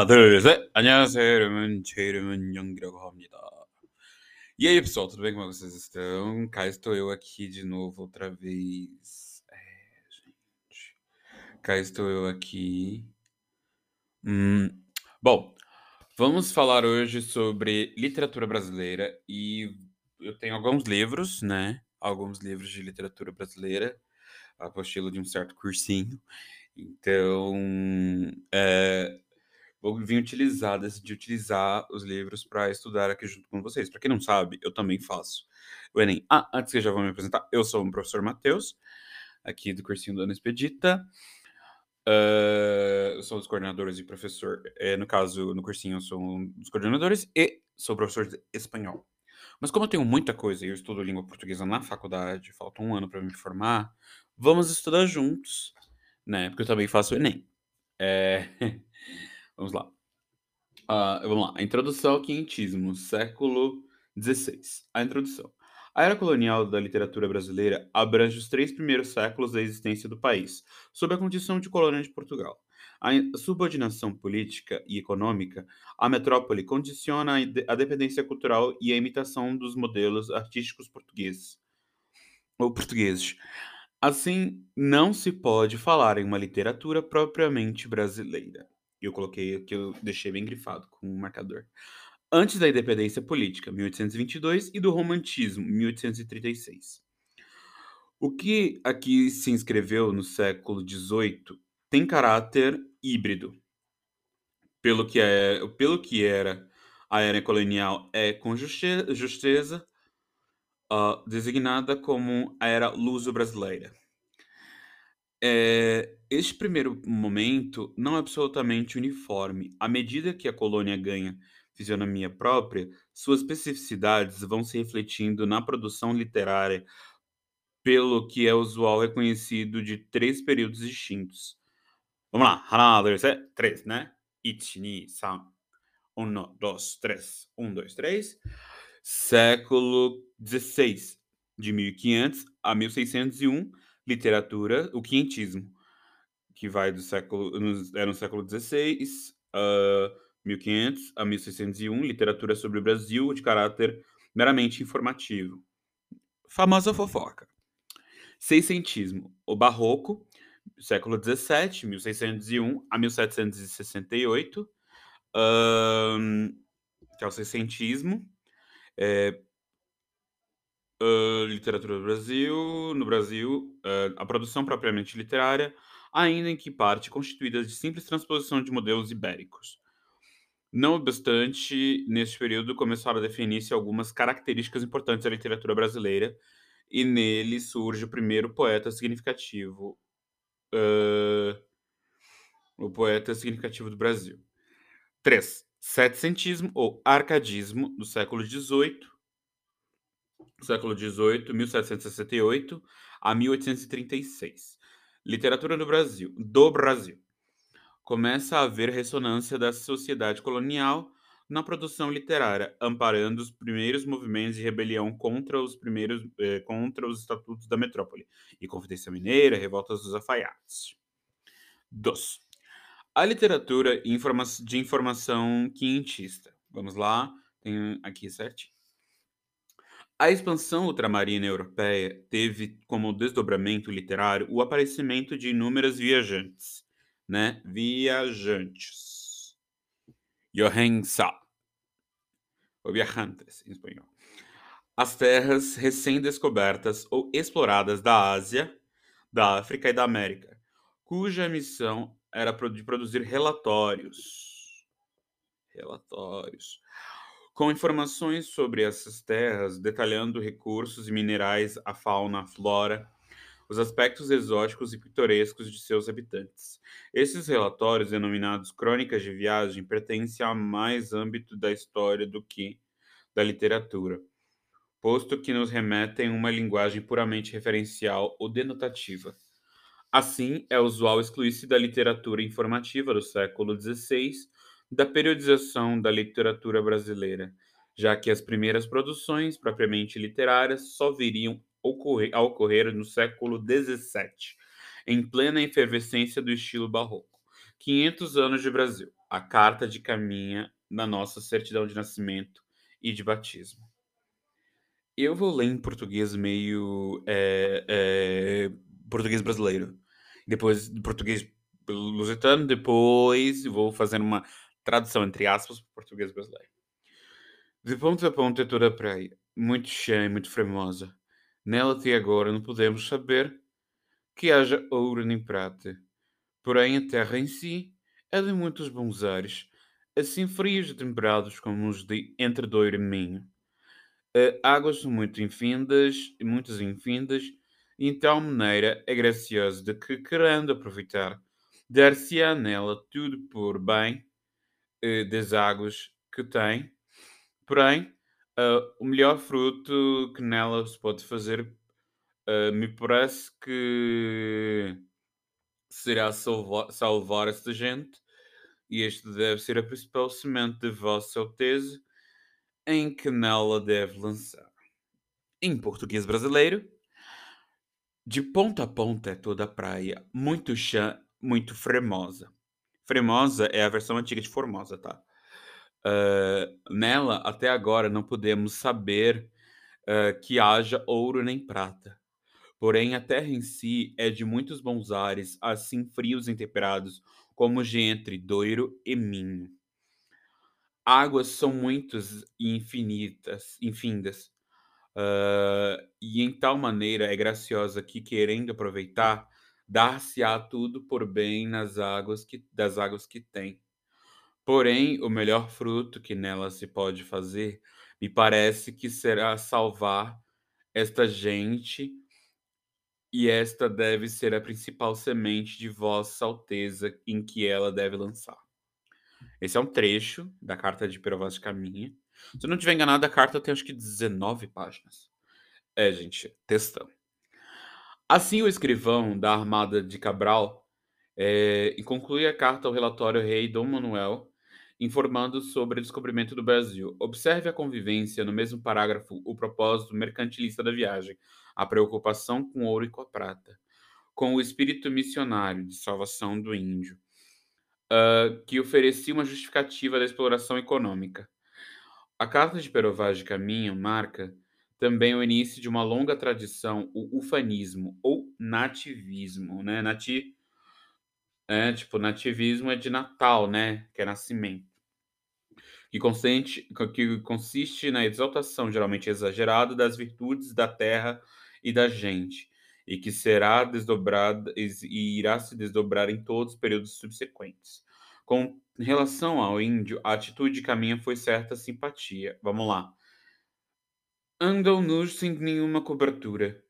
하나, 둘, 셋. 안녕하세요, 여러분. 제 이름은 영기라고 합니다. E aí, pessoal, tudo bem? Como vocês estão? Cá estou eu aqui de novo, outra vez. É, gente. Cá estou eu aqui. Hum, bom, vamos falar hoje sobre literatura brasileira e eu tenho alguns livros, né? Alguns livros de literatura brasileira, apostila de um certo cursinho. Então, é, vou vir utilizar, decidi utilizar os livros para estudar aqui junto com vocês. Para quem não sabe, eu também faço o Enem. Ah, antes que eu já vou me apresentar, eu sou o professor Matheus, aqui do cursinho da Ana Expedita. Uh, eu sou um dos coordenadores e professor. É, no caso, no cursinho, eu sou um dos coordenadores e sou professor de espanhol. Mas como eu tenho muita coisa e eu estudo língua portuguesa na faculdade, falta um ano para me formar, vamos estudar juntos, né? Porque eu também faço o Enem. É... vamos lá. Uh, vamos lá. Introdução ao quinhentismo, século XVI. A introdução. A era colonial da literatura brasileira abrange os três primeiros séculos da existência do país, sob a condição de colônia de Portugal. A subordinação política e econômica à metrópole condiciona a dependência cultural e a imitação dos modelos artísticos portugueses ou portugueses. Assim, não se pode falar em uma literatura propriamente brasileira. Eu coloquei aqui, eu deixei bem grifado com um marcador. Antes da independência política, 1822, e do romantismo, 1836. O que aqui se inscreveu no século XVIII tem caráter híbrido. Pelo que, é, pelo que era a era colonial é com justeza uh, designada como a era luso-brasileira. É, este primeiro momento não é absolutamente uniforme. À medida que a colônia ganha fisionomia própria, suas especificidades vão se refletindo na produção literária, pelo que é usual reconhecido de três períodos distintos. Vamos lá, Hanader, três, né? Ichini, san, um, dois, três, um, dois, três. Século XVI, de 1500 a 1601 literatura, o quinhentismo, que vai do século, é no século XVI, uh, 1500 a 1601, literatura sobre o Brasil de caráter meramente informativo. Famosa fofoca. Seiscentismo, o barroco, século XVII, 1601 a 1768, um, que é o seiscentismo. É, literatura do Brasil, no Brasil, a produção propriamente literária, ainda em que parte constituída de simples transposição de modelos ibéricos. Não obstante, neste período começaram a definir-se algumas características importantes da literatura brasileira, e nele surge o primeiro poeta significativo, o poeta significativo do Brasil. 3. Setecentismo ou arcadismo do século XVIII, século XVIII, 1768 a 1836. Literatura do Brasil, do Brasil. Começa a haver ressonância da sociedade colonial na produção literária, amparando os primeiros movimentos de rebelião contra os primeiros eh, contra os estatutos da metrópole e Confidência Mineira, revoltas dos alfaiates. 2. A literatura de informação quinhentista. Vamos lá, tem aqui certinho. A expansão ultramarina europeia teve como desdobramento literário o aparecimento de inúmeras viajantes, né? Viajantes. Johensa. Ou viajantes, em espanhol. As terras recém-descobertas ou exploradas da Ásia, da África e da América, cuja missão era de produzir relatórios. Relatórios com informações sobre essas terras, detalhando recursos e minerais, a fauna, a flora, os aspectos exóticos e pitorescos de seus habitantes. Esses relatórios, denominados crônicas de viagem, pertencem a mais âmbito da história do que da literatura, posto que nos remetem a uma linguagem puramente referencial ou denotativa. Assim, é usual excluir-se da literatura informativa do século XVI da periodização da literatura brasileira, já que as primeiras produções propriamente literárias só viriam ocorrer, a ocorrer no século XVII, em plena efervescência do estilo barroco. 500 anos de Brasil. a carta de caminha na nossa certidão de nascimento e de batismo. Eu vou ler em português meio eh, eh, português brasileiro, depois português lusitano, depois vou fazer uma tradução entre aspas para português brasileiro. De ponta a ponta é toda a praia, muito cheia e muito fremosa. Nela até agora não podemos saber que haja ouro nem prata. Porém, a terra em si é de muitos bons ares, assim frios e temperados como os de entre Douro e Minho. Uh, águas muito infindas, muitas infindas, e em tal maneira é gracioso de que, querendo aproveitar, dar-se-á nela tudo por bem uh, das águas que tem. Porém, uh, o melhor fruto que nela se pode fazer, me parece que será salvar, salvar esta gente, e este deve ser a principal semente de Vossa Alteza, em que nela deve lançar. Em português brasileiro, de ponta a ponta é toda a praia, muito chã, muito fremosa. Fremosa é a versão antiga de Formosa, tá? Uh, nela, até agora, não podemos saber uh, que haja ouro nem prata. Porém, a terra em si é de muitos bons ares, assim frios e temperados, como entre Doiro e Minho. Águas são muitas e infinitas, infindas, uh, e em tal maneira é graciosa que, querendo aproveitar, dar-se-á tudo por bem nas águas que, das águas que tem. Porém, o melhor fruto que nela se pode fazer, me parece que será salvar esta gente e esta deve ser a principal semente de Vossa Alteza em que ela deve lançar. Esse é um trecho da carta de Perovaz de Caminha. Se eu não estiver enganado, a carta tem acho que 19 páginas. É, gente, textão. Assim, o escrivão da armada de Cabral é, conclui a carta ao relatório rei Dom Manuel, informando sobre o descobrimento do Brasil. Observe a convivência, no mesmo parágrafo, o propósito mercantilista da viagem, a preocupação com o ouro e com a prata, com o espírito missionário de salvação do índio, uh, que oferecia uma justificativa da exploração econômica. A Carta de Perovaz de Caminho marca também o início de uma longa tradição, o ufanismo ou nativismo, né? Nati, é, tipo, nativismo é de Natal, né? Que é nascimento que consiste, que consiste na exaltação geralmente exagerada das virtudes da terra e da gente, e que será desdobrada e irá se desdobrar em todos os períodos subsequentes. Com relação ao índio, a atitude de caminha foi certa simpatia. Vamos lá. Andam nus sem nenhuma cobertura,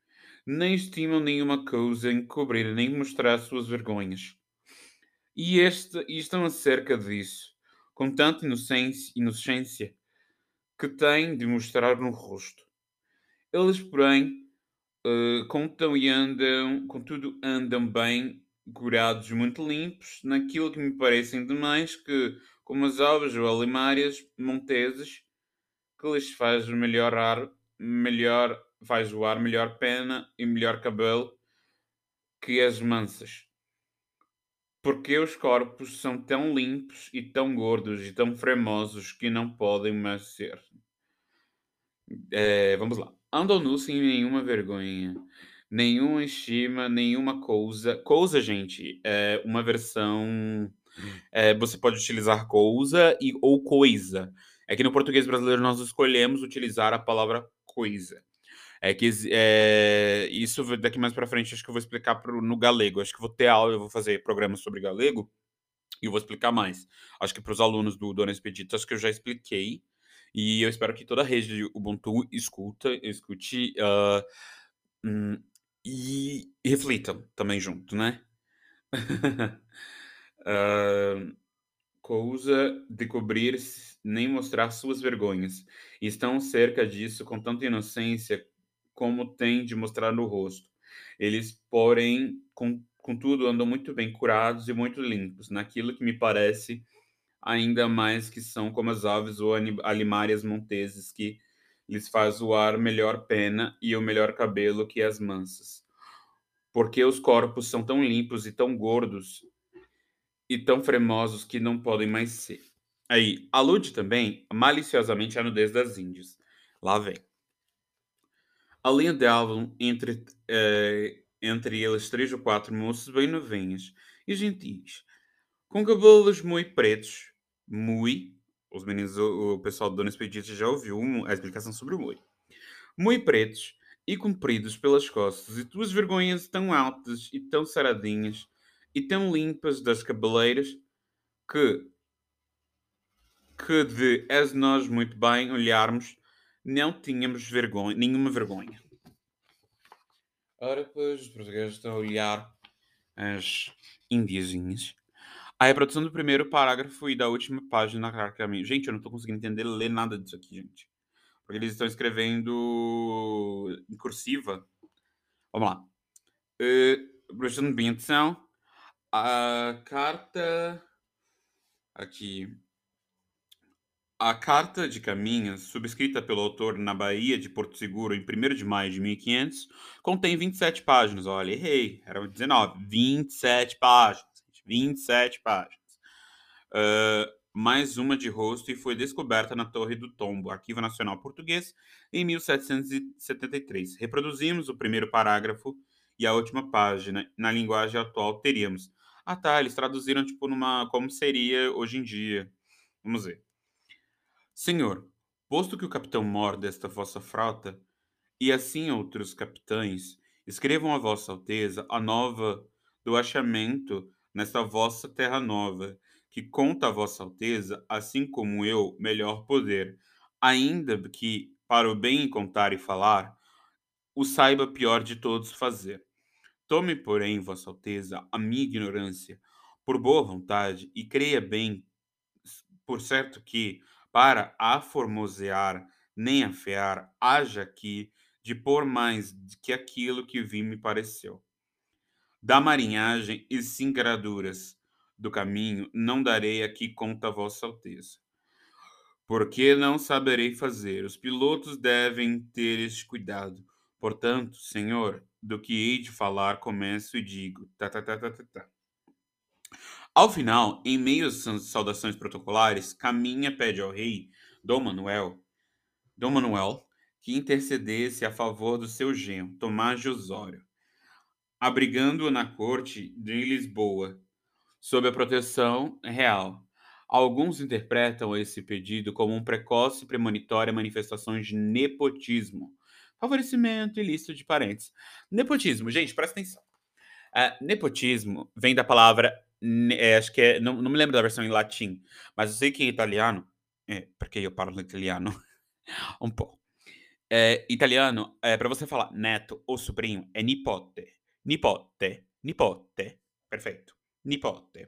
nem estimam nenhuma coisa em cobrir nem mostrar suas vergonhas. E, este, e estão acerca disso com tanta inocência, inocência que têm de mostrar no rosto. Eles, porém, uh, contam e andam, contudo, andam bem curados, muito limpos, naquilo que me parecem demais, que, como as aves ou alimárias monteses, que lhes faz melhorar, melhor, faz voar melhor pena e melhor cabelo que as mansas. Porque os corpos são tão limpos e tão gordos e tão fremosos que não podem mais ser. É, vamos lá. Andam nu sem nenhuma vergonha, nenhuma estima, nenhuma coisa. Coisa, gente, é uma versão. É, você pode utilizar coisa e, ou coisa. É que no português brasileiro nós escolhemos utilizar a palavra coisa. É que é, isso daqui mais para frente acho que eu vou explicar pro, no galego. Acho que vou ter aula, eu vou fazer programa sobre galego e eu vou explicar mais. Acho que para os alunos do Dona Expedito, acho que eu já expliquei. E eu espero que toda a rede de Ubuntu escuta, escute uh, hum, e, e reflitam também junto, né? uh, coisa de cobrir nem mostrar suas vergonhas. E estão cerca disso com tanta inocência como tem de mostrar no rosto. Eles, porém, com, contudo, andam muito bem curados e muito limpos, naquilo que me parece ainda mais que são como as aves ou alimárias monteses, que lhes faz o ar melhor pena e o melhor cabelo que as mansas. Porque os corpos são tão limpos e tão gordos e tão fremosos que não podem mais ser. Aí, alude também maliciosamente à nudez das Índias. Lá vem. A linha de Avalon entre, eh, entre eles três ou quatro moços bem novinhos e gentis, com cabelos muito pretos, muito, os meninos, o, pessoal do Dona Expedita já ouviu a explicação sobre o muito, muito pretos e compridos pelas costas, e tuas vergonhas tão altas e tão saradinhas e tão limpas das cabeleiras que que de as nós muito bem olharmos não tínhamos vergonha, nenhuma vergonha. Ora, pois, os portugueses estão a olhar as indiazinhas. A produção do primeiro parágrafo e da última página. Gente, eu não estou conseguindo entender, ler nada disso aqui, gente. Porque eles estão escrevendo em cursiva. Vamos lá. Uh, prestando bem atenção. A carta. Aqui. A carta de caminhos, subscrita pelo autor na Bahia de Porto Seguro em 1 de maio de 1500, contém 27 páginas. Olha, errei, eram 19. 27 páginas. 27 páginas. Uh, mais uma de rosto e foi descoberta na Torre do Tombo, Arquivo Nacional Português, em 1773. Reproduzimos o primeiro parágrafo e a última página. Na linguagem atual teríamos. Ah tá, eles traduziram tipo numa. como seria hoje em dia. Vamos ver. Senhor, posto que o capitão mor desta vossa frota, e assim outros capitães, escrevam a vossa alteza a nova do achamento nesta vossa terra nova, que conta a vossa alteza, assim como eu, melhor poder, ainda que, para o bem contar e falar, o saiba pior de todos fazer. Tome, porém, vossa alteza, a minha ignorância, por boa vontade, e creia bem, por certo que, para aformosear nem afear, haja aqui de pôr mais que aquilo que vi me pareceu. Da marinhagem e singraduras do caminho não darei aqui conta a vossa alteza. Porque não saberei fazer. Os pilotos devem ter este cuidado. Portanto, senhor, do que hei de falar, começo e digo. Tá, tá, tá, tá, tá, tá. Ao final, em meio às saudações protocolares, Caminha pede ao rei Dom Manuel, Dom Manuel que intercedesse a favor do seu genro, Tomás de Osório, abrigando-o na corte de Lisboa, sob a proteção real. Alguns interpretam esse pedido como um precoce e premonitória manifestação de nepotismo, favorecimento ilícito de parentes. Nepotismo, gente, presta atenção. Uh, nepotismo vem da palavra é, acho que é, não, não me lembro da versão em latim, mas eu sei que em italiano, é, porque eu falo italiano um pouco. É, italiano, é, para você falar neto ou sobrinho, é nipote. Nipote. Nipote. Perfeito. Nipote.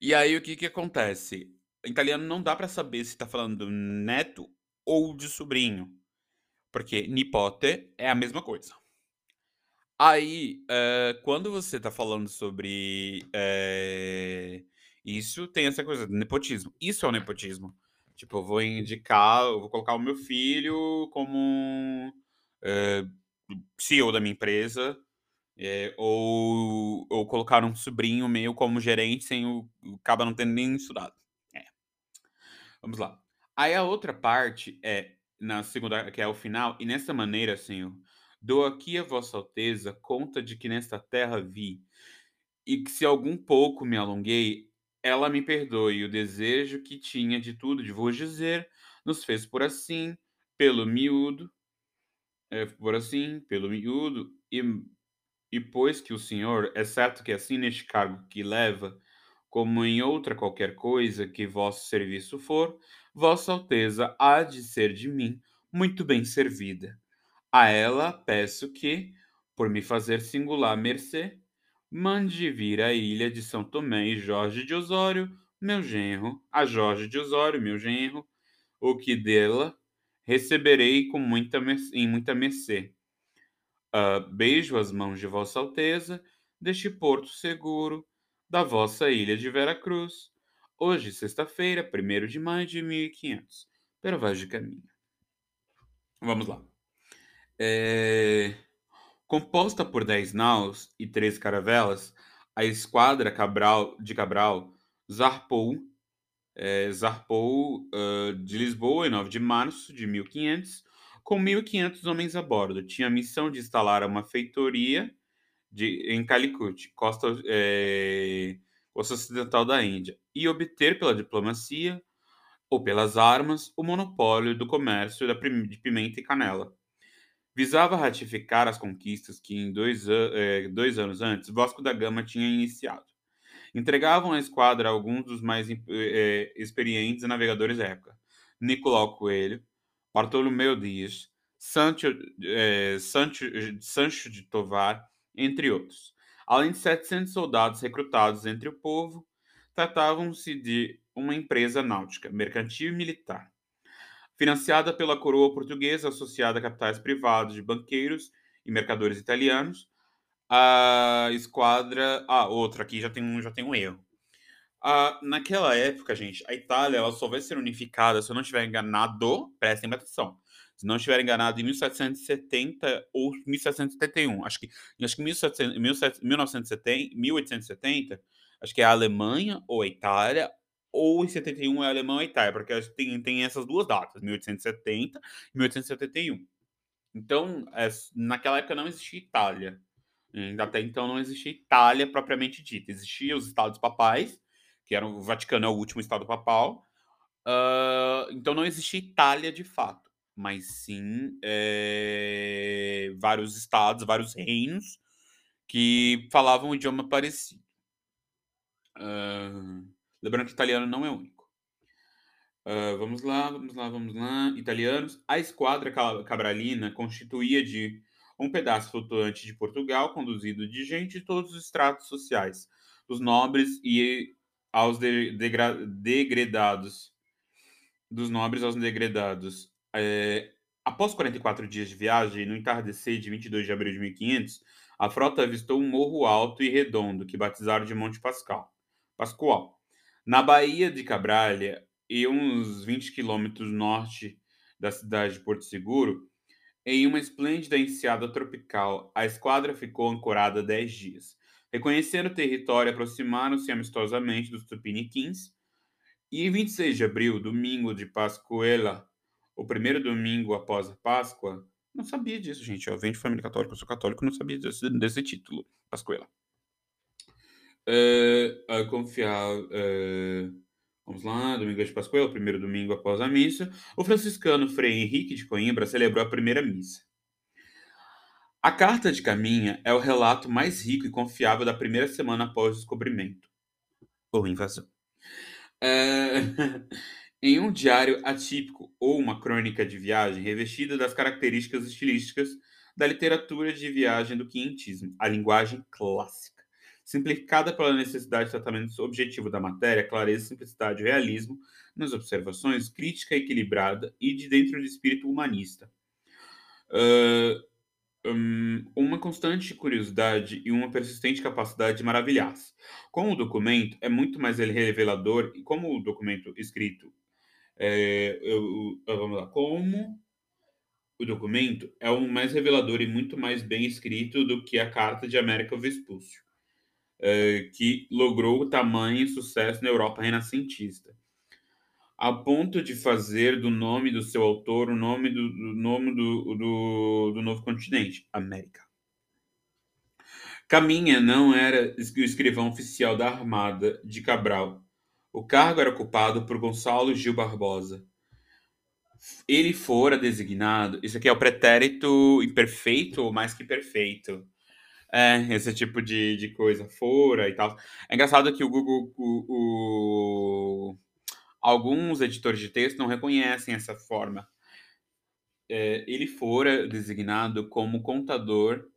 E aí o que que acontece? Em italiano não dá para saber se tá falando neto ou de sobrinho. Porque nipote é a mesma coisa. Aí, eh, quando você tá falando sobre, eh, isso, tem essa coisa do nepotismo. Isso é o nepotismo. Tipo, eu vou indicar eu vou colocar o meu filho como, eh, CEO da minha empresa, eh, ou ou colocar um sobrinho meu como gerente sem o o caba não tendo nem estudado. É. Vamos lá. Aí a outra parte é na segunda que é o final, e nessa maneira, Senhor Dou aqui a vossa alteza conta de que nesta terra vi, e que se algum pouco me alonguei, ela me perdoe o desejo que tinha de tudo de vos dizer, nos fez por assim, pelo miúdo, é, por assim, pelo miúdo, e, e pois que o Senhor, é certo que assim neste cargo que leva, como em outra qualquer coisa que vosso serviço for, vossa alteza há de ser de mim muito bem servida a ela peço que, por me fazer singular mercê, mande vir à ilha de São Tomé e Jorge de Osório, meu genro, a Jorge de Osório, meu genro, o que dela receberei com muita em muita mercê. Uh, beijo as mãos de Vossa Alteza, deste porto seguro, da vossa ilha de Vera Cruz, hoje, sexta-feira, 1 de maio de 1500, pelo Vaz de Caminho. Vamos lá. É... Composta por 10 naus e 3 caravelas, a esquadra Cabral, de Cabral zarpou, é, zarpou uh, de Lisboa em 9 de março de 1500, com 1.500 homens a bordo. Tinha a missão de instalar uma feitoria de, em Calicut, costa, é, ocidental da Índia, e obter pela diplomacia ou pelas armas o monopólio do comércio de pimenta e canela. Visava ratificar as conquistas que, em dois, é, dois anos antes, Vasco da Gama tinha iniciado. Entregavam à esquadra alguns dos mais é, experientes navegadores da época: Nicolau Coelho, Bartolomeu Dias, Sancho, é, Sancho, Sancho de Tovar, entre outros. Além de 700 soldados recrutados entre o povo, tratavam-se de uma empresa náutica, mercantil e militar. Financiada pela coroa portuguesa, associada a capitais privados de banqueiros e mercadores italianos, a esquadra. Ah, outra aqui já tem um, já tem um erro. Ah, naquela época, gente, a Itália ela só vai ser unificada, se eu não estiver enganado, prestem atenção. Se não estiver enganado, em 1770 ou 1771. Acho que, acho que 1700, 1970, 1870, acho que é a Alemanha ou a Itália, ou em 71 é a Alemanha ou a Itália, porque tem, tem essas duas datas, 1870 e 1871. Então, é, naquela época não existia Itália. Até então não existia Itália propriamente dita. Existiam os estados papais, que eram o Vaticano é o último estado papal. Uh, então não existia Itália de fato, mas sim é, vários estados, vários reinos que falavam um idioma parecido. Uh, lembrando que italiano não é único. Uh, vamos lá, vamos lá, vamos lá. Italianos. A esquadra cabralina constituía de um pedaço flutuante de Portugal, conduzido de gente de todos os estratos sociais, dos nobres e aos de, dos nobres aos degredados. É, após 44 dias de viagem, no entardecer de 22 de abril de 1500, a frota avistou um morro alto e redondo que batizaram de Monte Pascal, Pascoal. Na Baía de Cabralha e uns 20 quilômetros norte da cidade de Porto Seguro, em uma esplêndida enseada tropical, a esquadra ficou ancorada dez dias. Reconhecendo o território, aproximaram-se amistosamente dos tupiniquins e em 26 de abril, domingo de Pascuela, o primeiro domingo após a Páscoa, não sabia disso, gente. Eu venho de família católica, eu sou católico, não sabia desse, desse título, Pascuela. Uh, confiar. Uh, vamos lá, domingo de o primeiro domingo após a missa. O franciscano Frei Henrique de Coimbra celebrou a primeira missa. A carta de Caminha é o relato mais rico e confiável da primeira semana após o descobrimento ou invasão. É... em um diário atípico ou uma crônica de viagem revestida das características estilísticas da literatura de viagem do quinhentismo, a linguagem clássica, simplificada pela necessidade de tratamento objetivo da matéria, clareza, simplicidade e realismo nas observações, crítica equilibrada e de dentro do espírito humanista. Uh, um, uma constante curiosidade e uma persistente capacidade de maravilhar-se. Como o documento é muito mais revelador, e como o documento escrito, é, eu, eu, vamos lá, como o documento é o mais revelador e muito mais bem escrito do que a Carta de América Vespúcio, é, que logrou tamanho sucesso na Europa renascentista a ponto de fazer do nome do seu autor o nome do, do nome do, do, do, novo continente, América. Caminha não era o escrivão oficial da Armada de Cabral. O cargo era ocupado por Gonçalo Gil Barbosa. Ele fora designado. Isso aqui é o pretérito imperfeito ou mais que perfeito. É, esse tipo de, de coisa. Fora e tal. É engraçado que o Google. O, o Alguns editores de texto não reconhecem essa forma. É, ele fora designado como contador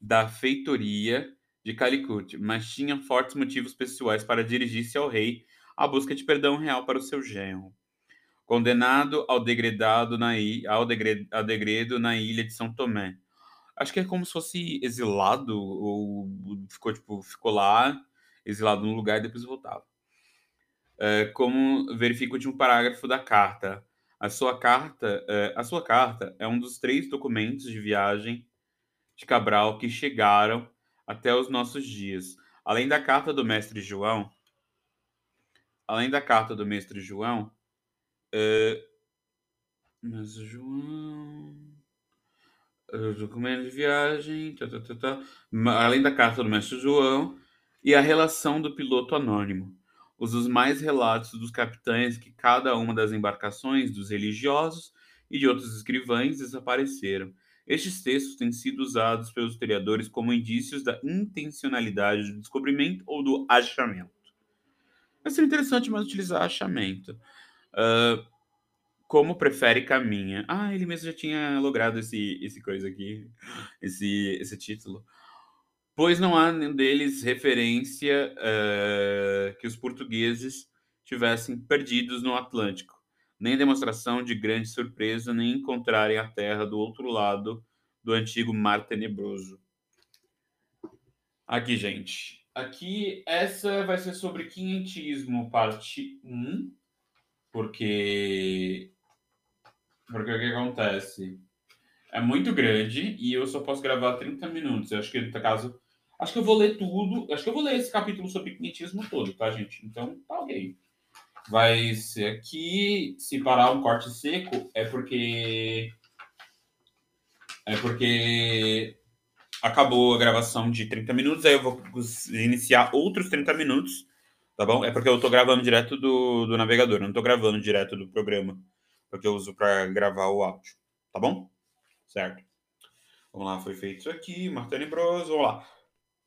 da feitoria de Calicut, mas tinha fortes motivos pessoais para dirigir-se ao rei à busca de perdão real para o seu genro. Condenado ao degredado na degredo, ao degredo na ilha de São Tomé. Acho que é como se fosse exilado, ou ficou, tipo, ficou lá, exilado num lugar e depois voltava. É, como verifica o último parágrafo da carta. A sua carta, é, a sua carta é um dos três documentos de viagem de Cabral que chegaram até os nossos dias. Além da carta do mestre João, além da carta do mestre João, uh, mas João, documento de viagem, tá, tá, tá, tá, além da carta do mestre João e a relação do piloto anônimo, os os mais relatos dos capitães que cada uma das embarcações dos religiosos e de outros escrivães desapareceram. Estes textos têm sido usados pelos historiadores como indícios da intencionalidade do descobrimento ou do achamento. Vai ser interessante mais utilizar achamento. Uh, como prefere caminha. Ah, ele mesmo já tinha logrado esse, esse coisa aqui, esse, esse título. Pois não há nenhum deles referência uh, que os portugueses tivessem perdidos no Atlântico nem demonstração de grande surpresa, nem encontrarem a terra do outro lado do antigo Mar Tenebroso. Aqui, gente. Aqui, essa vai ser sobre quinhentismo, parte 1, porque. Porque o que acontece? É muito grande e eu só posso gravar 30 minutos. Eu acho que, no caso. Acho que eu vou ler tudo. Acho que eu vou ler esse capítulo sobre quinhentismo todo, tá, gente? Então, tá ok vai ser aqui. Se parar um corte seco, é porque. É porque acabou a gravação de 30 minutos, aí eu vou iniciar outros 30 minutos, tá bom? É porque eu tô gravando direto do, do navegador, não tô gravando direto do programa, porque eu uso para gravar o áudio, tá bom? Certo. Vamos lá, foi feito isso aqui, Martini Bros, vamos lá.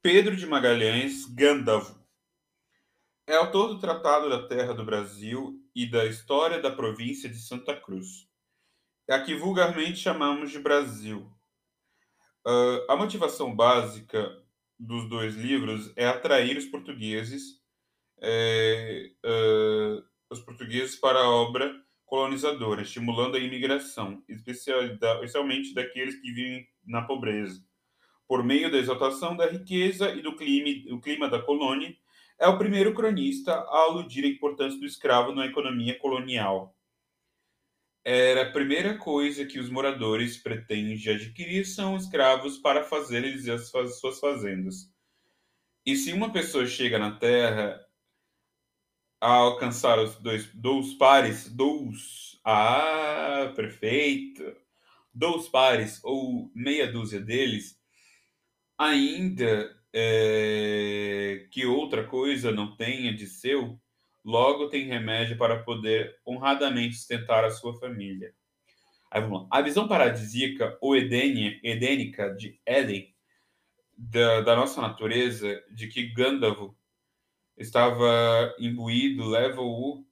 Pedro de Magalhães, Gandalf, é autor do Tratado da Terra do Brasil e da História da Província de Santa Cruz, é a que vulgarmente chamamos de Brasil. Uh, a motivação básica dos dois livros é atrair os portugueses, é, uh, os portugueses para a obra colonizadora, estimulando a imigração, especialmente daqueles que vivem na pobreza, por meio da exaltação da riqueza e do clima, do clima da colônia é o primeiro cronista a aludir a importância do escravo na economia colonial. Era a primeira coisa que os moradores pretendem adquirir são escravos para fazerem as suas fazendas. E se uma pessoa chega na Terra a alcançar os dois, dois pares, dois, ah, perfeito, dois pares ou meia dúzia deles, ainda é, que outra coisa não tenha de seu, logo tem remédio para poder honradamente sustentar a sua família. Aí vamos lá. A visão paradisíaca ou edênia, edênica de Éden, da, da, nossa natureza, de que Gandalf estava imbuído, leva-o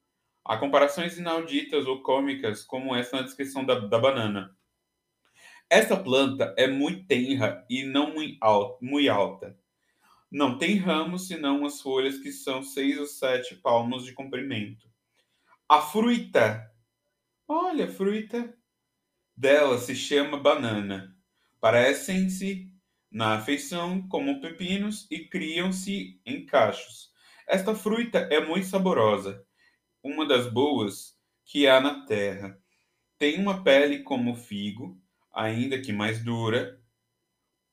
a comparações inauditas ou cômicas, como essa na descrição da, da banana. Esta planta é muito tenra e não muito alta. Não tem ramos senão as folhas que são seis ou sete palmos de comprimento. A fruta, olha, a fruta dela se chama banana. Parecem-se na afeição como pepinos e criam-se em cachos. Esta fruta é muito saborosa, uma das boas que há na terra. Tem uma pele como figo, ainda que mais dura,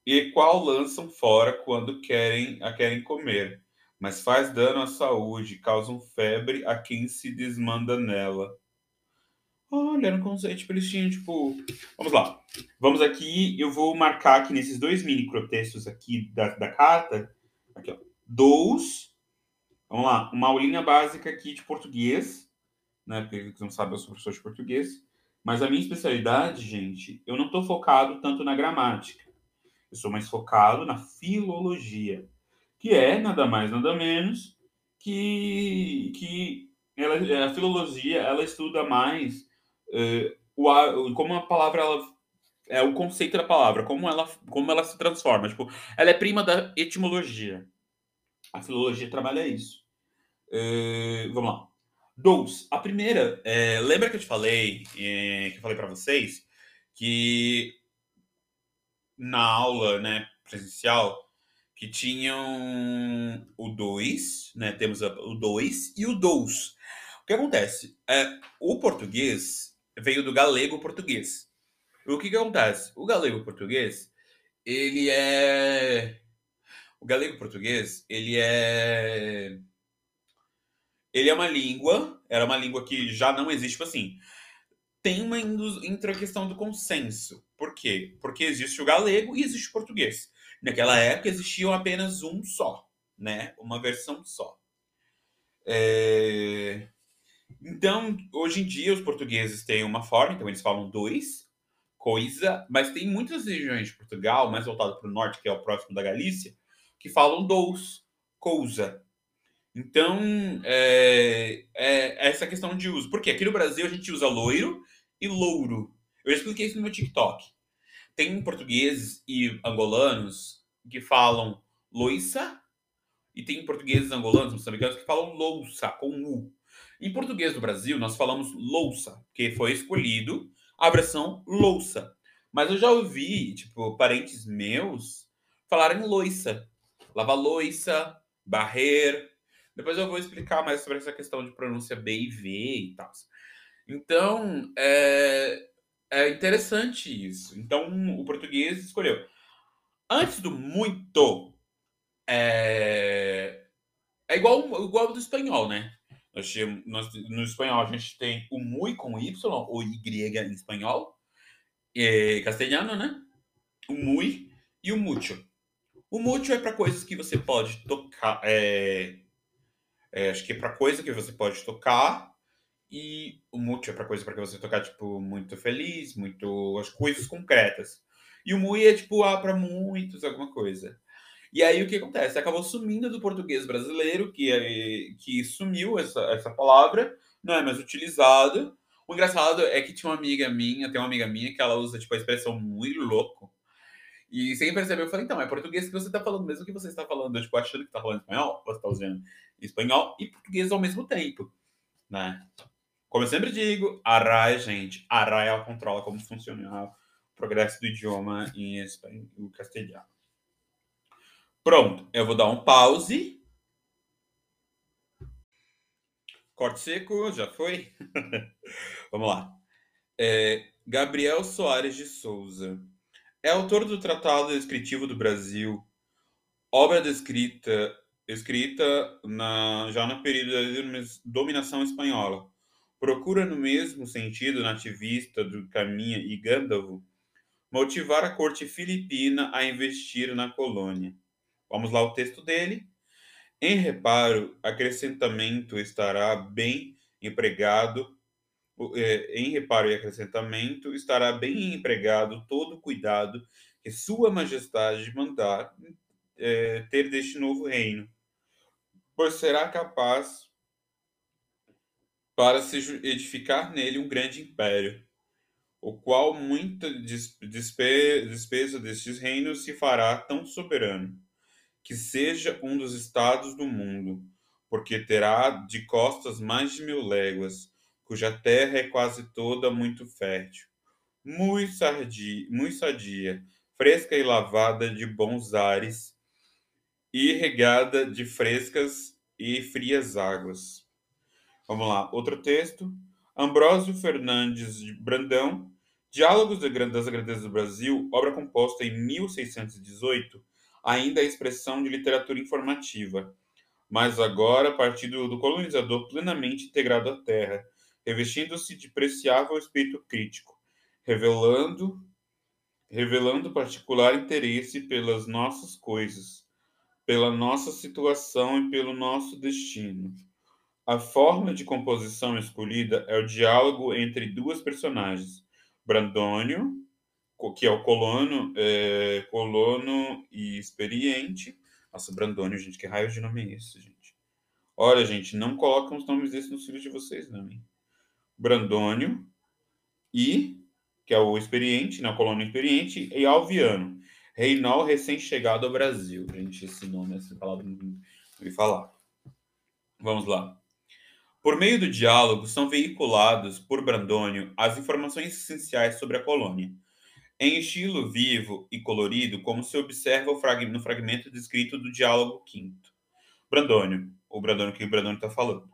e qual lançam fora quando querem a querem comer, mas faz dano à saúde, causam febre a quem se desmanda nela. Olha, era um conceito, eles tinham, tipo... Vamos lá. Vamos aqui, eu vou marcar aqui nesses dois mini protestos aqui da, da carta. Aqui, ó. Dous. Vamos lá. Uma aulinha básica aqui de português. Né? Porque você não sabe, eu sou professor de português. Mas a minha especialidade, gente, eu não estou focado tanto na gramática. Eu sou mais focado na filologia, que é nada mais, nada menos que, que ela, a filologia ela estuda mais uh, o, como a palavra ela, é o conceito da palavra, como ela, como ela se transforma. Tipo, ela é prima da etimologia. A filologia trabalha isso. Uh, vamos lá. Dois. A primeira, é, lembra que eu te falei, é, que eu falei para vocês, que na aula né, presencial que tinham o 2, né? Temos o 2 e o 2. O que acontece? É, o português veio do galego português. O que, que acontece? O galego português, ele é. O galego português, ele é ele é uma língua, era uma língua que já não existe, tipo assim. Tem uma entra a questão do consenso. Por quê? Porque existe o galego e existe o português. Naquela época existiam apenas um só, né? Uma versão só. É... Então, hoje em dia, os portugueses têm uma forma, então eles falam dois, coisa, mas tem muitas regiões de Portugal, mais voltado para o norte, que é o próximo da Galícia, que falam dous, coisa. Então, é, é, essa questão de uso. Porque aqui no Brasil a gente usa loiro e louro. Eu já expliquei isso no meu TikTok. Tem portugueses e angolanos que falam loiça e tem portugueses angolanos, moçambicanos que falam louça com U. Em português do Brasil, nós falamos louça, que foi escolhido a versão louça. Mas eu já ouvi, tipo, parentes meus falarem loiça. Lava loiça, barrer. Depois eu vou explicar mais sobre essa questão de pronúncia B e V e tal. Então, é, é interessante isso. Então, o português escolheu. Antes do muito, é, é igual, igual do espanhol, né? Nós nós, no espanhol a gente tem o muy com Y, ou Y em espanhol, é, castelhano, né? O muy e o mucho. O mucho é para coisas que você pode tocar. É, é, acho que é para coisa que você pode tocar. E o mucho é para coisa para que você tocar, tipo, muito feliz, muito. as coisas concretas. E o muy é tipo, ah, para muitos, alguma coisa. E aí o que acontece? Acabou sumindo do português brasileiro, que, é, que sumiu essa, essa palavra, não é mais utilizada. O engraçado é que tinha uma amiga minha, tem uma amiga minha que ela usa tipo a expressão muito louco. E sem perceber, eu falei, então, é português que você está falando, mesmo que você está falando, tipo, achando que está falando espanhol, você está usando espanhol e português ao mesmo tempo, né? Como eu sempre digo, a RAI, gente, a RAI ela controla como funciona o progresso do idioma em espanhol, castelhano. Pronto, eu vou dar um pause. Corte seco, já foi? Vamos lá. É, Gabriel Soares de Souza. É autor do Tratado Descritivo do Brasil, obra descrita escrita na, já no período da dominação espanhola. Procura, no mesmo sentido nativista do Caminha e Gandalf, motivar a corte filipina a investir na colônia. Vamos lá o texto dele. Em reparo, acrescentamento estará bem empregado. É, em reparo e acrescentamento estará bem empregado todo o cuidado que Sua Majestade mandar é, ter deste novo reino, pois será capaz para se edificar nele um grande império, o qual muita despesa destes reinos se fará tão soberano que seja um dos estados do mundo, porque terá de costas mais de mil léguas, cuja terra é quase toda muito fértil, muito sadia, muito sadia fresca e lavada de bons ares, e regada de frescas e frias águas. Vamos lá, outro texto. Ambrósio Fernandes de Brandão, Diálogos das Grandezas do Brasil, obra composta em 1618, ainda a expressão de literatura informativa, mas agora a partir do colonizador plenamente integrado à terra, revestindo-se de preciável espírito crítico, revelando revelando particular interesse pelas nossas coisas, pela nossa situação e pelo nosso destino. A forma de composição escolhida é o diálogo entre duas personagens, Brandônio, que é o colono, é, colono e experiente. Nossa, Brandônio, gente, que raio de nome é esse, gente? Olha, gente, não colocam os nomes desses nos filhos de vocês, não, hein? Brandônio e, que é o experiente, né, o colono experiente, e Alviano, reinal recém-chegado ao Brasil. Gente, esse nome, essa palavra não me falar. Vamos lá. Por meio do diálogo, são veiculados por Brandônio as informações essenciais sobre a colônia, em estilo vivo e colorido, como se observa no fragmento descrito do diálogo quinto. Brandônio, o Brandônio que o Brandônio está falando.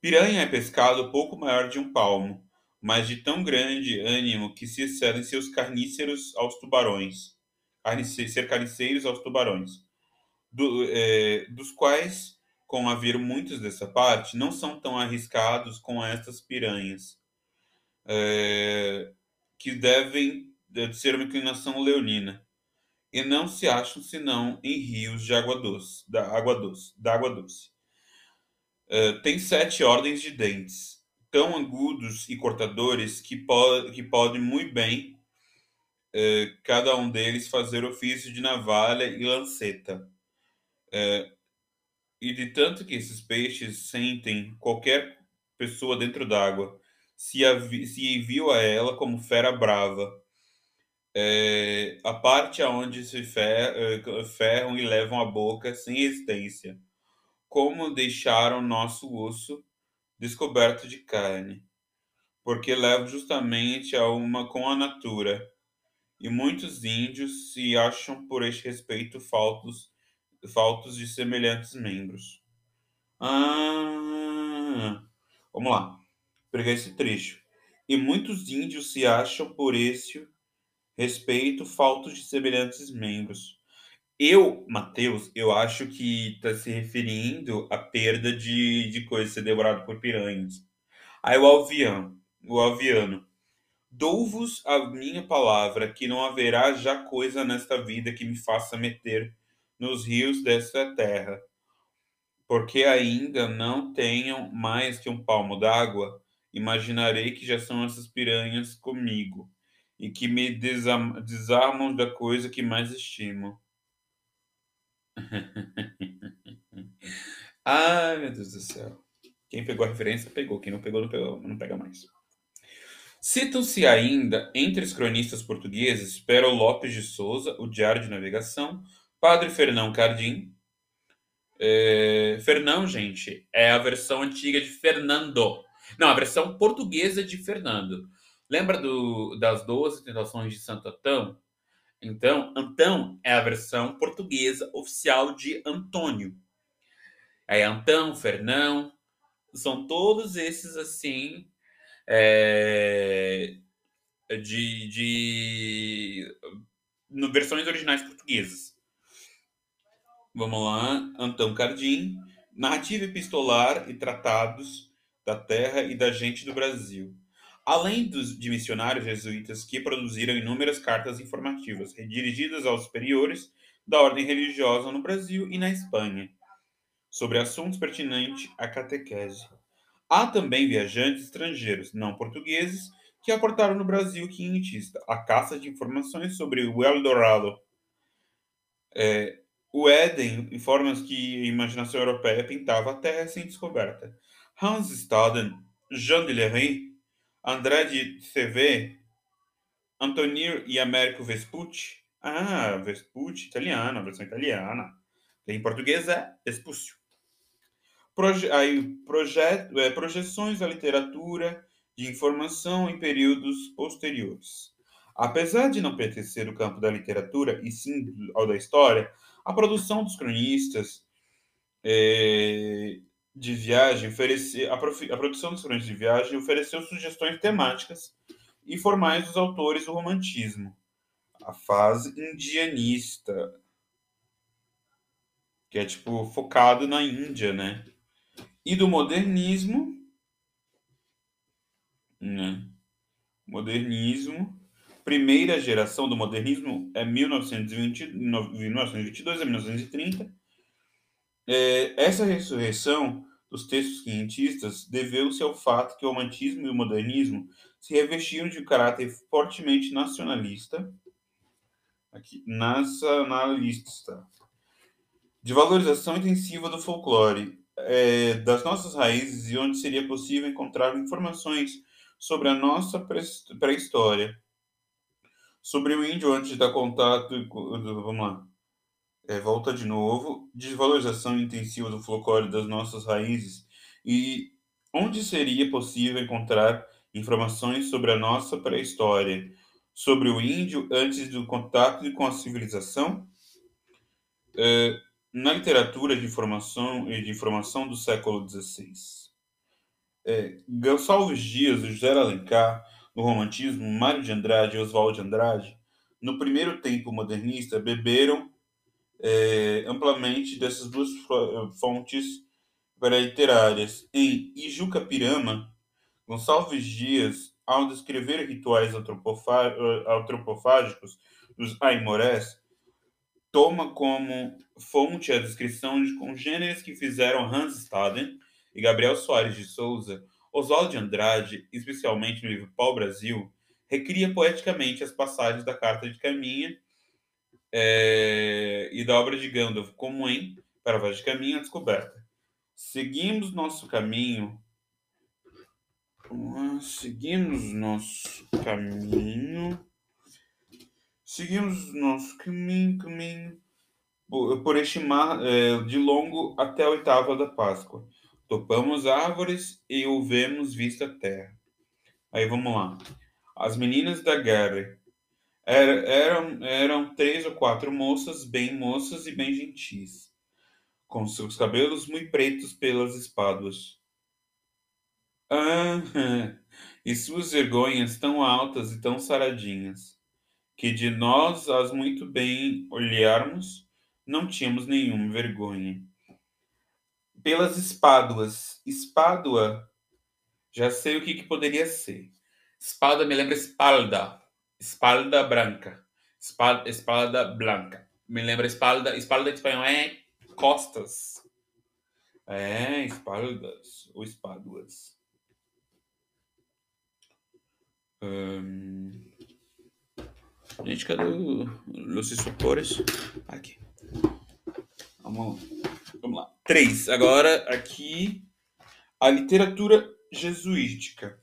Piranha é pescado pouco maior de um palmo, mas de tão grande ânimo que se excedem seus carníceros aos tubarões. Carnice ser carniceiros aos tubarões. do, é, dos quais, com haver muitos dessa parte, não são tão arriscados com estas piranhas, é, que devem de ser uma inclinação leonina, e não se acham senão em rios de água doce, da água doce, da água doce. É, tem sete ordens de dentes, tão agudos e cortadores que, po que podem muito bem é, cada um deles fazer ofício de navalha e lanceta. É, e de tanto que esses peixes sentem qualquer pessoa dentro d'água, se, se enviou a ela como fera brava. É, a parte aonde se fer, é, ferram e levam a boca sem resistência, como deixaram nosso osso descoberto de carne, porque levam justamente a uma com a natura, e muitos índios se acham por este respeito faltos faltos de semelhantes membros. Ah, vamos lá. Pegar esse trecho. E muitos índios se acham por esse respeito faltos de semelhantes membros. Eu, Mateus, eu acho que está se referindo à perda de, de coisa ser devorado por piranhas. Aí o alviano, o alviano. Dou-vos a minha palavra que não haverá já coisa nesta vida que me faça meter nos rios dessa terra, porque ainda não tenham mais que um palmo d'água, imaginarei que já são essas piranhas comigo, e que me desarmam da coisa que mais estimo. Ai, meu Deus do céu. Quem pegou a referência, pegou. Quem não pegou, não, pegou, não pega mais. Citam-se ainda, entre os cronistas portugueses, Pero Lopes de Souza, o Diário de Navegação, Padre Fernão Cardim. É, Fernão, gente, é a versão antiga de Fernando. Não, a versão portuguesa de Fernando. Lembra do, das 12 tentações de Santo Antão? Então, Antão é a versão portuguesa oficial de Antônio. É Antão, Fernão, são todos esses assim é, de, de no, versões originais portuguesas. Vamos lá, Antão Cardim, narrativa epistolar e tratados da terra e da gente do Brasil. Além dos de missionários jesuítas que produziram inúmeras cartas informativas dirigidas aos superiores da ordem religiosa no Brasil e na Espanha, sobre assuntos pertinentes à catequese. Há também viajantes estrangeiros, não portugueses, que aportaram no Brasil quinhentista a caça de informações sobre o Eldorado. É, o Éden informa que a imaginação europeia pintava a Terra sem descoberta. Hans Staden, Jean de Lery, André de CV, Antonio e Américo Vespucci. Ah, Vespucci, italiano, versão italiana. Em português é Vespúcio. Proje aí, projeto, é, projeções da literatura de informação em períodos posteriores. Apesar de não pertencer ao campo da literatura e sim ao da história, a produção dos cronistas é, de viagem ofereceu, a, a, produção dos cronistas de viagem ofereceu sugestões temáticas e formais dos autores do romantismo. A fase indianista, que é tipo focado na Índia, né? E do modernismo, né? Modernismo primeira geração do modernismo é 1920, 1922 a 1930. É, essa ressurreição dos textos quinhentistas deveu-se ao fato que o romantismo e o modernismo se revestiram de um caráter fortemente nacionalista, aqui, nacionalista, de valorização intensiva do folclore, é, das nossas raízes e onde seria possível encontrar informações sobre a nossa pré-história Sobre o índio, antes dar contato, vamos lá. É, volta de novo. Desvalorização intensiva do folclore das nossas raízes e onde seria possível encontrar informações sobre a nossa pré-história, sobre o índio antes do contato com a civilização? É, na literatura de informação e de informação do século XVI. É, Gonçalves Dias e José Alencar no romantismo, Mário de Andrade e Oswald de Andrade, no primeiro tempo modernista, beberam é, amplamente dessas duas fontes literárias. Em Ijuca Pirama, Gonçalves Dias, ao descrever rituais antropofágicos dos aimorés, toma como fonte a descrição de congêneres que fizeram Hans Staden e Gabriel Soares de Souza. Oswaldo de Andrade, especialmente no livro Pau Brasil, recria poeticamente as passagens da Carta de Caminha é, e da obra de Gandalf, como em Para a Voz de Caminho, a Descoberta. Seguimos nosso caminho. Seguimos nosso caminho. Seguimos nosso caminho, caminho por este mar é, de longo até a oitava da Páscoa. Topamos árvores e ouvemos vista terra. Aí vamos lá. As meninas da guerra eram, eram três ou quatro moças, bem moças e bem gentis, com seus cabelos muito pretos pelas espáduas. Ah, e suas vergonhas tão altas e tão saradinhas, que de nós as muito bem olharmos, não tínhamos nenhuma vergonha. Pelas espáduas. Espádua, já sei o que, que poderia ser. Espada me lembra espalda. Espalda branca. Espalda, espalda branca. Me lembra espalda. Espalda em espanhol é costas. É, espaldas ou espáduas. Hum... Gente, cadê o... os isopores? Aqui. Vamos, vamos lá. Três. Agora, aqui, a literatura jesuítica.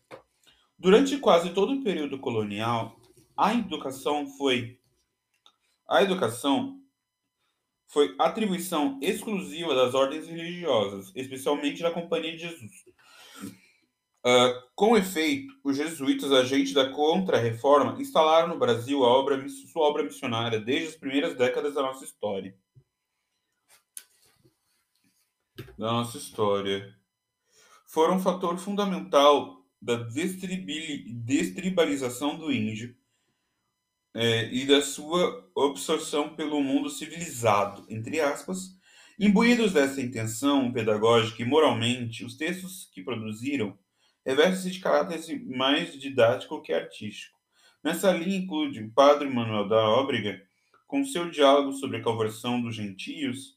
Durante quase todo o período colonial, a educação foi a educação foi atribuição exclusiva das ordens religiosas, especialmente da Companhia de Jesus. Uh, com efeito, os jesuítas, agentes da Contra-Reforma, instalaram no Brasil a obra, sua obra missionária desde as primeiras décadas da nossa história. Da nossa história. Foram um fator fundamental da destribalização do índio é, e da sua absorção pelo mundo civilizado, entre aspas, imbuídos dessa intenção pedagógica e moralmente, os textos que produziram revestem-se de caráter mais didático que artístico. Nessa linha inclui o padre Manuel da Óbrega, com seu diálogo sobre a conversão dos gentios,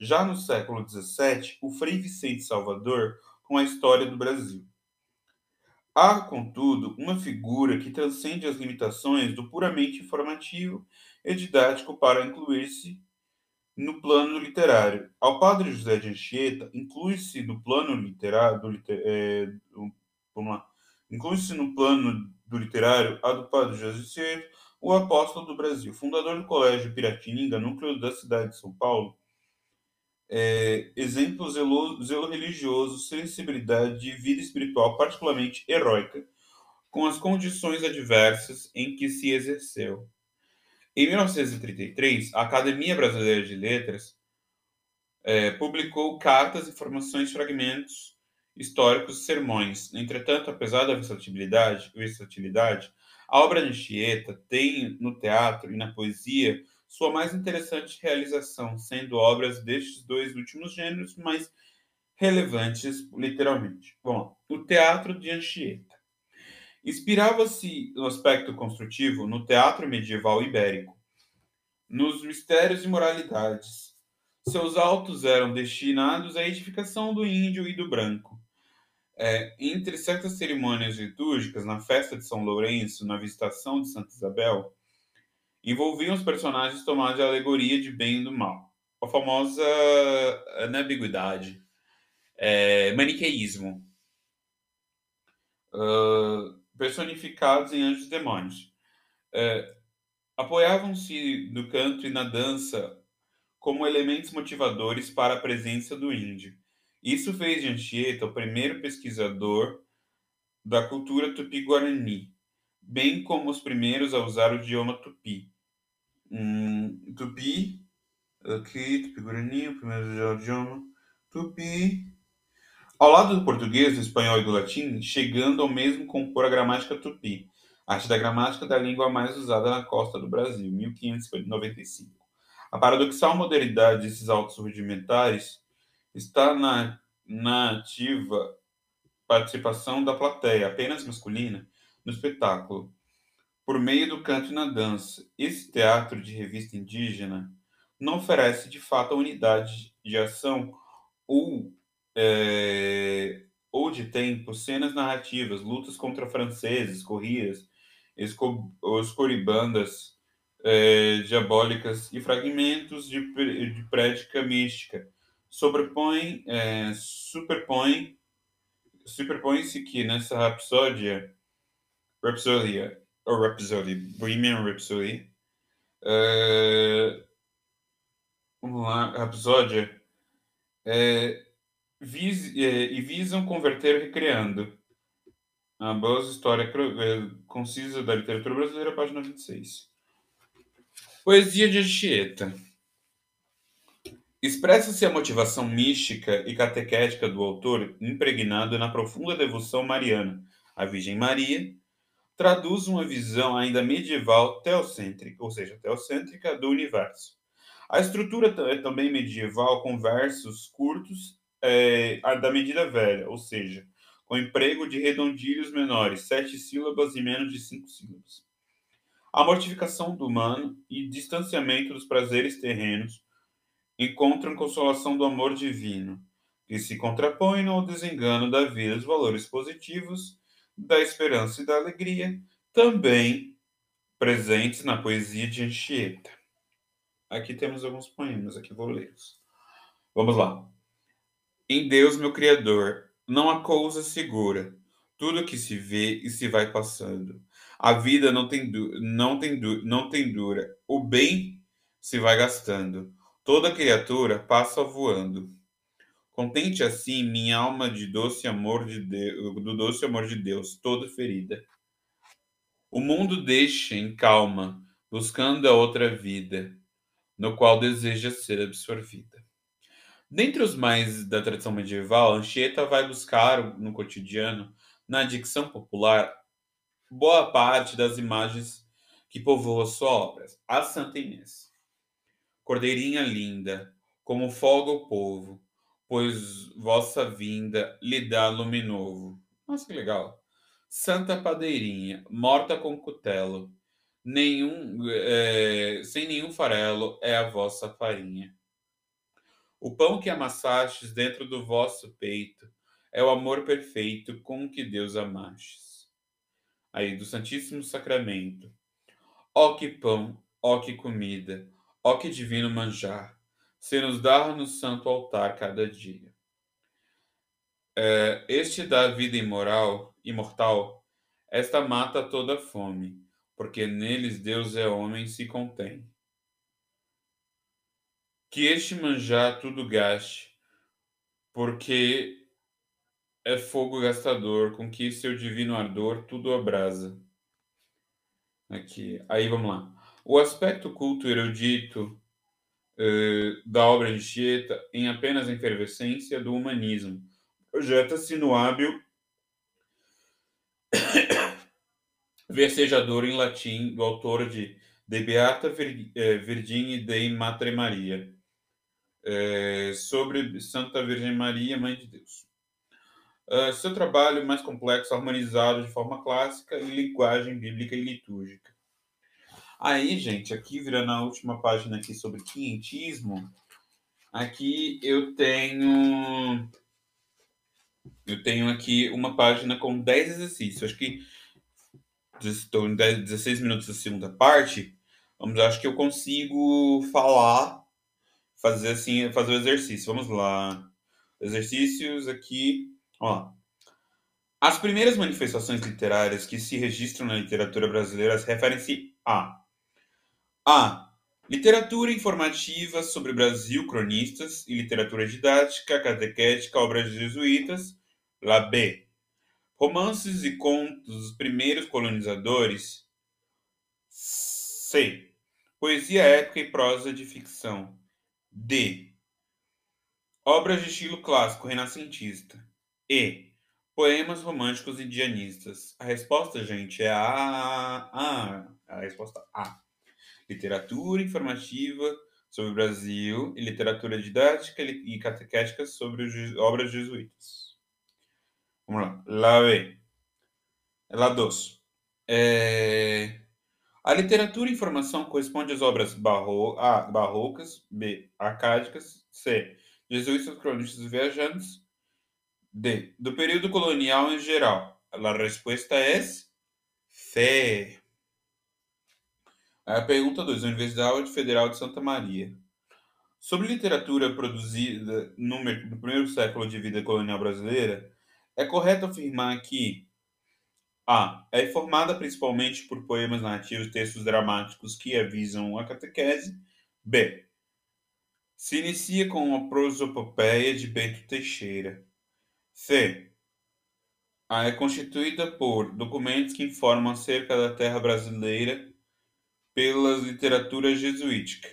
já no século XVII, o Frei Vicente Salvador, com a história do Brasil. Há, contudo, uma figura que transcende as limitações do puramente informativo e didático para incluir-se no plano literário. Ao padre José de Anchieta, inclui-se no plano literário, do, é, do, inclui-se no plano do literário a do padre José de Anchieta, o apóstolo do Brasil, fundador do Colégio Piratininga, núcleo da cidade de São Paulo, é, exemplo zelo, zelo religioso, sensibilidade de vida espiritual particularmente heróica, com as condições adversas em que se exerceu. Em 1933, a Academia Brasileira de Letras é, publicou cartas, informações, fragmentos históricos e sermões. Entretanto, apesar da versatilidade, versatilidade a obra de Anchieta tem no teatro e na poesia sua mais interessante realização, sendo obras destes dois últimos gêneros mais relevantes, literalmente. Bom, o teatro de Anchieta. Inspirava-se no aspecto construtivo no teatro medieval ibérico, nos mistérios e moralidades. Seus altos eram destinados à edificação do índio e do branco. É, entre certas cerimônias litúrgicas, na festa de São Lourenço, na visitação de Santa Isabel, envolviam os personagens tomados de alegoria de bem e do mal. A famosa na ambiguidade, é, maniqueísmo, uh, personificados em anjos e demônios. É, Apoiavam-se no canto e na dança como elementos motivadores para a presença do índio. Isso fez de Anchieta o primeiro pesquisador da cultura tupi-guarani, bem como os primeiros a usar o idioma tupi. Hum, tupi, aqui, tupi-guarani, o primeiro idioma, tupi. Ao lado do português, do espanhol e do latim, chegando ao mesmo compor a gramática tupi, arte da gramática da língua mais usada na costa do Brasil, 1595. A paradoxal modernidade desses autos rudimentares está na, na ativa participação da plateia, apenas masculina, no espetáculo, por meio do canto e na dança. Esse teatro de revista indígena não oferece de fato a unidade de ação ou, é, ou de tempo, cenas narrativas, lutas contra franceses, corridas, escoribandas é, diabólicas e fragmentos de, de prédica mística. Sobrepõe, é, superpõe superpõe-se que nessa rapsódia, rapsódia, Rhapsody, Bohemian Rhapsody, uh, vamos lá, Rapsódia, é, vis, é, e visam converter recriando. A boa história é, concisa da literatura brasileira, página 26. Poesia de Anchieta. Expressa-se a motivação mística e catequética do autor impregnado na profunda devoção mariana à Virgem Maria, traduz uma visão ainda medieval teocêntrica, ou seja, teocêntrica do universo. A estrutura é também medieval com versos curtos é, da medida velha, ou seja, com emprego de redondilhos menores, sete sílabas e menos de cinco sílabas. A mortificação do humano e distanciamento dos prazeres terrenos encontram consolação do amor divino, que se contrapõe ao desengano da vida dos valores positivos, da esperança e da alegria, também presentes na poesia de Anchieta. Aqui temos alguns poemas, aqui vou lê-los. Vamos lá. Em Deus, meu Criador, não há coisa segura. Tudo que se vê e se vai passando. A vida não tem, não tem, não tem dura. O bem se vai gastando. Toda criatura passa voando. Contente assim minha alma de doce amor de Deus, do doce amor de Deus, toda ferida. O mundo deixa em calma, buscando a outra vida, no qual deseja ser absorvida. Dentre os mais da tradição medieval, Anchieta vai buscar no cotidiano, na dicção popular, boa parte das imagens que povoam sua obra. A Santa Inês. Cordeirinha linda, como folga o povo, pois vossa vinda lhe dá lume novo. Nossa, que legal. Santa Padeirinha, morta com cutelo, nenhum, é, sem nenhum farelo é a vossa farinha. O pão que amassastes dentro do vosso peito é o amor perfeito com que Deus amastes. Aí, do Santíssimo Sacramento. Ó que pão, ó que comida, Ó que divino manjar, se nos dá no santo altar cada dia. É, este dá vida imoral, imortal, esta mata toda fome, porque neles Deus é homem se contém. Que este manjar tudo gaste, porque é fogo gastador, com que seu divino ardor tudo abrasa. Aqui, aí vamos lá. O aspecto culto erudito uh, da obra de Schietta em apenas a efervescência do humanismo projeta-se no hábil versejador em latim do autor de De Beata eh, Virgine Dei Matre Maria, é, sobre Santa Virgem Maria, Mãe de Deus. Seu trabalho mais complexo, harmonizado de forma clássica em linguagem bíblica e litúrgica. Aí, gente, aqui virando a última página aqui sobre quinhentismo, aqui eu tenho eu tenho aqui uma página com 10 exercícios. Acho que estou em 10, 16 minutos da segunda parte. Vamos, acho que eu consigo falar, fazer assim, fazer o exercício. Vamos lá. Exercícios aqui, ó. As primeiras manifestações literárias que se registram na literatura brasileira referem-se a a. Literatura informativa sobre Brasil, cronistas e literatura didática, catequética, obras jesuítas. La B. Romances e contos dos primeiros colonizadores. C. Poesia épica e prosa de ficção. D. Obras de estilo clássico renascentista. E. Poemas românticos indianistas. A resposta, gente, é a. A. A resposta A literatura informativa sobre o Brasil e literatura didática e catequética sobre obras jesuítas. Vamos lá. Lá B. Lá 2. É... A literatura e informação corresponde às obras barro... A. barrocas, B. arcádicas, C. Jesuítas, cronistas viajantes, D. Do período colonial em geral. A resposta é C. A pergunta 2. Universidade Federal de Santa Maria. Sobre literatura produzida no, no primeiro século de vida colonial brasileira, é correto afirmar que a. É formada principalmente por poemas narrativos e textos dramáticos que avisam a catequese. B. Se inicia com a prosopopeia de Bento Teixeira. C. A é constituída por documentos que informam acerca da terra brasileira pela literatura jesuítica.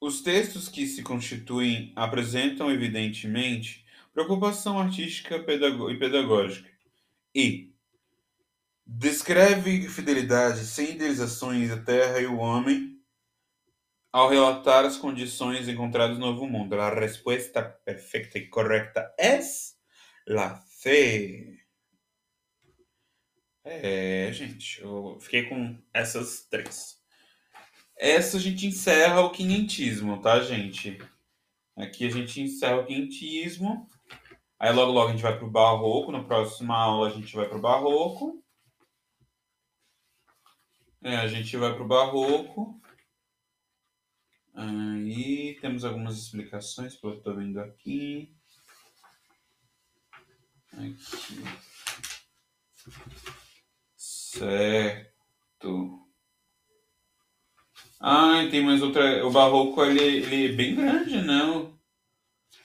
Os textos que se constituem apresentam, evidentemente, preocupação artística e pedagógica e descreve fidelidade sem idealizações da terra e o homem ao relatar as condições encontradas no Novo Mundo. A resposta perfeita e correta é la C. É, gente, eu fiquei com essas três. Essa a gente encerra o quinhentismo, tá, gente? Aqui a gente encerra o quinhentismo. Aí logo logo a gente vai para o barroco. Na próxima aula a gente vai para o barroco. É, a gente vai para o barroco. Aí temos algumas explicações que eu estou vendo aqui. Aqui. Certo. Ah, tem mais outra. O barroco ele, ele é bem grande, não?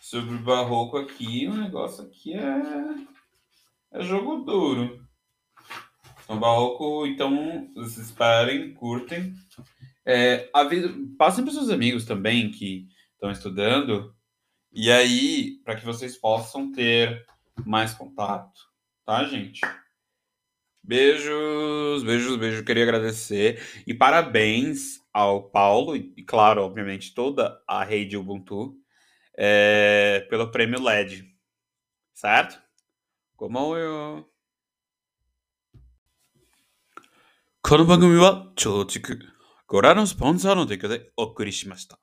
sobre o barroco aqui, o negócio aqui é, é jogo duro. Então, barroco, então, vocês parem, curtem. É, passem para seus amigos também que estão estudando. E aí, para que vocês possam ter mais contato, tá, gente? Beijos, beijos, beijos. Queria agradecer e parabéns ao Paulo e, claro, obviamente, toda a rede Ubuntu é, pelo prêmio LED, certo? Como eu. この番組は超畜ご覧のスポンサーの提供でお送りしました。